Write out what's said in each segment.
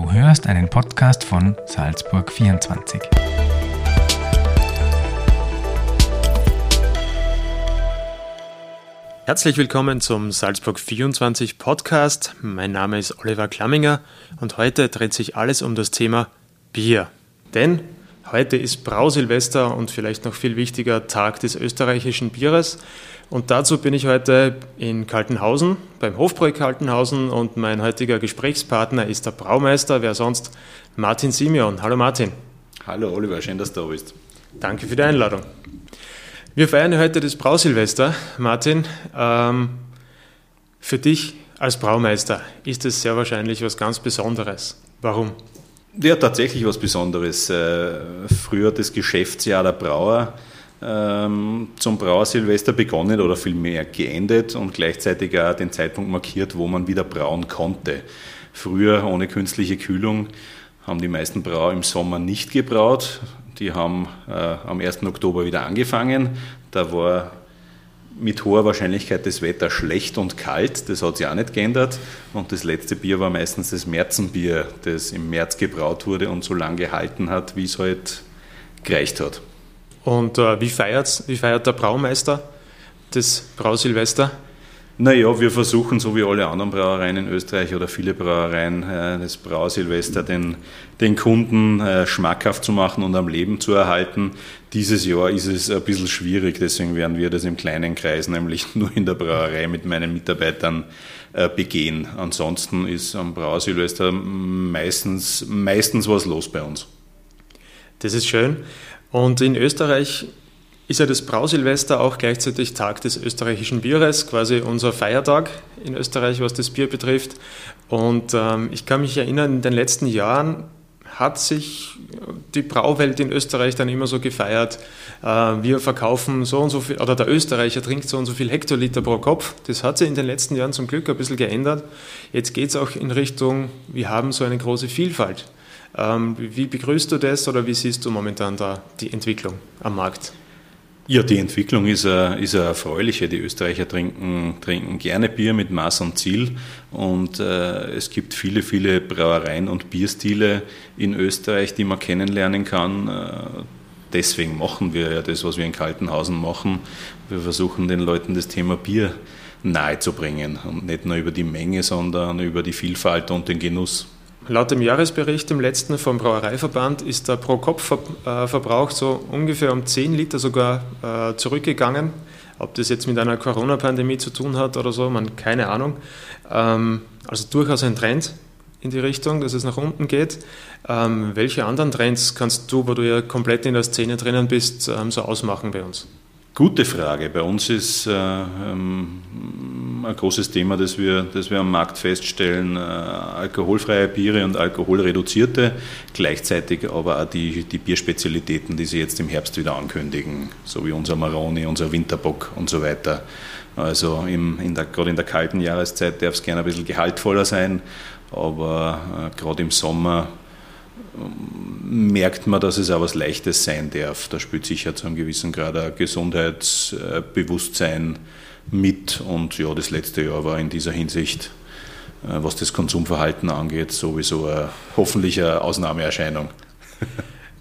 Du hörst einen Podcast von Salzburg 24. Herzlich willkommen zum Salzburg 24 Podcast. Mein Name ist Oliver Klamminger und heute dreht sich alles um das Thema Bier. Denn heute ist Brausilvester und vielleicht noch viel wichtiger Tag des österreichischen Bieres. Und dazu bin ich heute in Kaltenhausen, beim Hofbräu Kaltenhausen und mein heutiger Gesprächspartner ist der Braumeister, wer sonst, Martin Simeon. Hallo Martin. Hallo Oliver, schön, dass du da bist. Danke für die Einladung. Wir feiern heute das Brausilvester. Martin, ähm, für dich als Braumeister ist es sehr wahrscheinlich was ganz Besonderes. Warum? Ja, tatsächlich was Besonderes. Äh, früher das Geschäftsjahr der Brauer ähm, zum Brauer Silvester begonnen oder vielmehr geendet und gleichzeitig auch den Zeitpunkt markiert, wo man wieder brauen konnte. Früher ohne künstliche Kühlung haben die meisten Brauer im Sommer nicht gebraut. Die haben äh, am 1. Oktober wieder angefangen. Da war mit hoher Wahrscheinlichkeit das Wetter schlecht und kalt. Das hat sich auch nicht geändert. Und das letzte Bier war meistens das Märzenbier, das im März gebraut wurde und so lange gehalten hat, wie es halt gereicht hat. Und äh, wie, wie feiert der Braumeister das Brausilvester? Naja, wir versuchen, so wie alle anderen Brauereien in Österreich oder viele Brauereien, äh, das Brausilvester den, den Kunden äh, schmackhaft zu machen und am Leben zu erhalten. Dieses Jahr ist es ein bisschen schwierig, deswegen werden wir das im kleinen Kreis, nämlich nur in der Brauerei mit meinen Mitarbeitern äh, begehen. Ansonsten ist am Brausilvester meistens, meistens was los bei uns. Das ist schön. Und in Österreich ist ja das Brausilvester auch gleichzeitig Tag des österreichischen Bieres, quasi unser Feiertag in Österreich, was das Bier betrifft. Und ähm, ich kann mich erinnern, in den letzten Jahren hat sich die Brauwelt in Österreich dann immer so gefeiert. Äh, wir verkaufen so und so viel, oder der Österreicher trinkt so und so viel Hektoliter pro Kopf. Das hat sich in den letzten Jahren zum Glück ein bisschen geändert. Jetzt geht es auch in Richtung, wir haben so eine große Vielfalt. Ähm, wie begrüßt du das oder wie siehst du momentan da die Entwicklung am Markt? Ja, die Entwicklung ist eine, ist eine erfreuliche. Die Österreicher trinken, trinken gerne Bier mit Maß und Ziel und äh, es gibt viele, viele Brauereien und Bierstile in Österreich, die man kennenlernen kann. Äh, deswegen machen wir ja das, was wir in Kaltenhausen machen. Wir versuchen den Leuten das Thema Bier nahezubringen und nicht nur über die Menge, sondern über die Vielfalt und den Genuss. Laut dem Jahresbericht im letzten vom Brauereiverband ist der Pro-Kopf-Verbrauch so ungefähr um 10 Liter sogar äh, zurückgegangen. Ob das jetzt mit einer Corona-Pandemie zu tun hat oder so, man keine Ahnung. Ähm, also durchaus ein Trend in die Richtung, dass es nach unten geht. Ähm, welche anderen Trends kannst du, wo du ja komplett in der Szene drinnen bist, ähm, so ausmachen bei uns? Gute Frage. Bei uns ist äh, ähm, ein großes Thema, das wir, das wir am Markt feststellen, äh, alkoholfreie Biere und alkoholreduzierte, gleichzeitig aber auch die, die Bierspezialitäten, die sie jetzt im Herbst wieder ankündigen, so wie unser Maroni, unser Winterbock und so weiter. Also im, in der, gerade in der kalten Jahreszeit darf es gerne ein bisschen gehaltvoller sein, aber äh, gerade im Sommer merkt man, dass es auch was Leichtes sein darf. Da spielt sicher zu einem gewissen Grad ein Gesundheitsbewusstsein mit. Und ja, das letzte Jahr war in dieser Hinsicht, äh, was das Konsumverhalten angeht, sowieso eine, hoffentlich eine Ausnahmeerscheinung.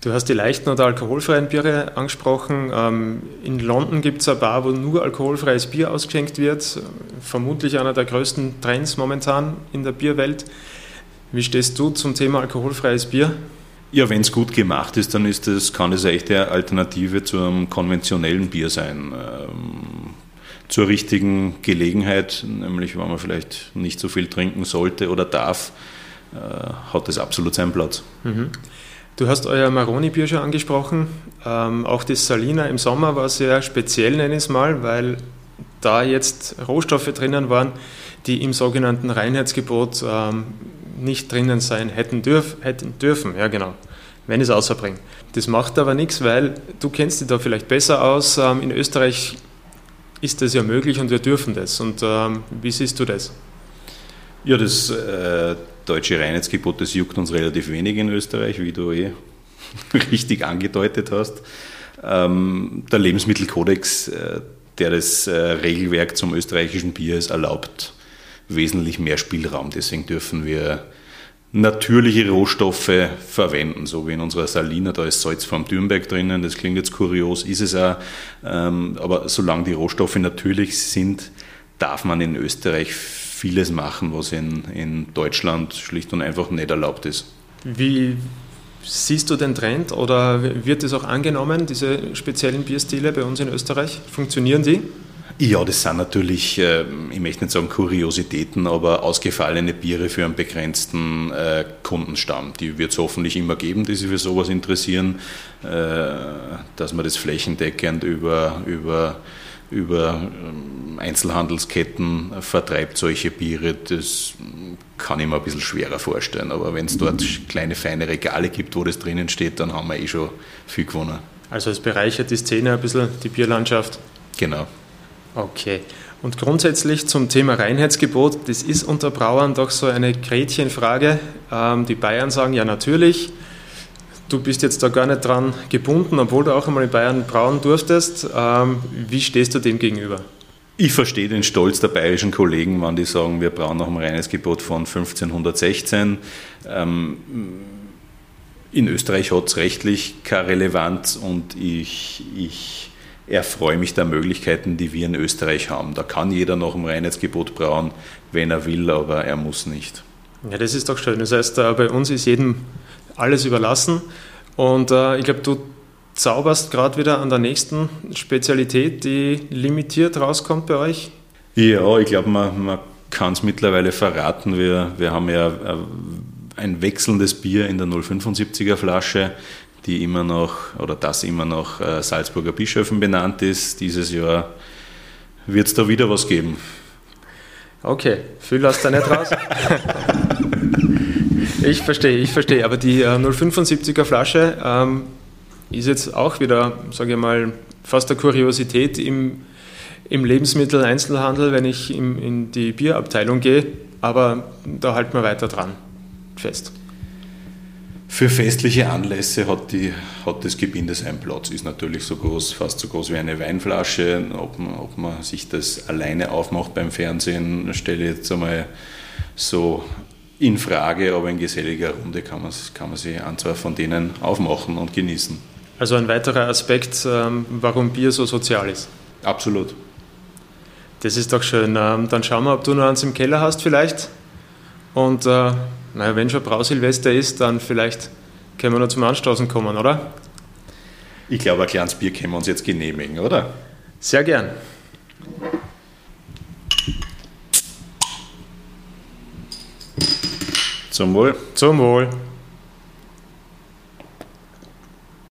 Du hast die leichten oder alkoholfreien Biere angesprochen. Ähm, in London gibt es eine Bar, wo nur alkoholfreies Bier ausgeschenkt wird. Vermutlich einer der größten Trends momentan in der Bierwelt. Wie stehst du zum Thema alkoholfreies Bier? Ja, wenn es gut gemacht ist, dann ist das, kann es echt eine Alternative zu einem konventionellen Bier sein. Ähm, zur richtigen Gelegenheit, nämlich wenn man vielleicht nicht so viel trinken sollte oder darf, äh, hat das absolut seinen Platz. Mhm. Du hast euer Maroni-Bier schon angesprochen. Ähm, auch das Salina im Sommer war sehr speziell, nenne ich es mal, weil da jetzt Rohstoffe drinnen waren, die im sogenannten Reinheitsgebot ähm, nicht drinnen sein hätten, dürf, hätten dürfen. Ja, genau. Wenn es außerbringe. Das macht aber nichts, weil du kennst dich da vielleicht besser aus. Ähm, in Österreich ist das ja möglich und wir dürfen das. Und ähm, wie siehst du das? Ja, das äh, deutsche Reinheitsgebot, das juckt uns relativ wenig in Österreich, wie du eh richtig angedeutet hast. Ähm, der Lebensmittelkodex, äh, der das äh, Regelwerk zum österreichischen Bier ist, erlaubt wesentlich mehr Spielraum. Deswegen dürfen wir natürliche Rohstoffe verwenden, so wie in unserer Salina, da ist Salz vom Dürnberg drinnen, das klingt jetzt kurios, ist es auch, ähm, aber solange die Rohstoffe natürlich sind, darf man in Österreich vieles machen, was in, in Deutschland schlicht und einfach nicht erlaubt ist. Wie siehst du den Trend oder wird es auch angenommen, diese speziellen Bierstile bei uns in Österreich? Funktionieren die? Ja, das sind natürlich, äh, ich möchte nicht sagen Kuriositäten, aber ausgefallene Biere für einen begrenzten äh, Kundenstamm. Die wird es hoffentlich immer geben, die sich für sowas interessieren, äh, dass man das flächendeckend über, über, über ähm, Einzelhandelsketten vertreibt, solche Biere. Das kann ich mir ein bisschen schwerer vorstellen. Aber wenn es dort kleine, feine Regale gibt, wo das drinnen steht, dann haben wir eh schon viel gewonnen. Also es bereichert die Szene ein bisschen, die Bierlandschaft. Genau. Okay. Und grundsätzlich zum Thema Reinheitsgebot, das ist unter Brauern doch so eine Gretchenfrage. Ähm, die Bayern sagen ja natürlich, du bist jetzt da gar nicht dran gebunden, obwohl du auch einmal in Bayern brauen durftest. Ähm, wie stehst du dem gegenüber? Ich verstehe den Stolz der bayerischen Kollegen, wenn die sagen, wir brauchen noch ein Reinheitsgebot von 1516. Ähm, in Österreich hat es rechtlich keine Relevanz und ich, ich erfreue mich der Möglichkeiten, die wir in Österreich haben. Da kann jeder noch ein Reinheitsgebot brauen, wenn er will, aber er muss nicht. Ja, das ist doch schön. Das heißt, äh, bei uns ist jedem alles überlassen. Und äh, ich glaube, du zauberst gerade wieder an der nächsten Spezialität, die limitiert rauskommt bei euch. Ja, ich glaube, man, man kann es mittlerweile verraten. Wir, wir haben ja äh, ein wechselndes Bier in der 075er Flasche die immer noch oder das immer noch äh, Salzburger Bischöfen benannt ist. Dieses Jahr wird es da wieder was geben. Okay, viel hast du nicht raus. ich verstehe, ich verstehe. Aber die äh, 075er Flasche ähm, ist jetzt auch wieder, sage ich mal, fast eine Kuriosität im, im Lebensmitteleinzelhandel, wenn ich im, in die Bierabteilung gehe. Aber da halten wir weiter dran fest. Für festliche Anlässe hat, die, hat das Gebinde seinen Platz. Ist natürlich so groß, fast so groß wie eine Weinflasche. Ob man, ob man sich das alleine aufmacht beim Fernsehen, stelle ich jetzt einmal so in Frage, aber in geselliger Runde kann man, kann man sich ein, zwei von denen aufmachen und genießen. Also ein weiterer Aspekt, ähm, warum Bier so sozial ist. Absolut. Das ist doch schön. Ähm, dann schauen wir, ob du noch eins im Keller hast vielleicht. Und äh, naja, wenn schon Brausilvester ist, dann vielleicht können wir noch zum Anstoßen kommen, oder? Ich glaube, ein kleines Bier können wir uns jetzt genehmigen, oder? Sehr gern. Zum Wohl. Zum Wohl.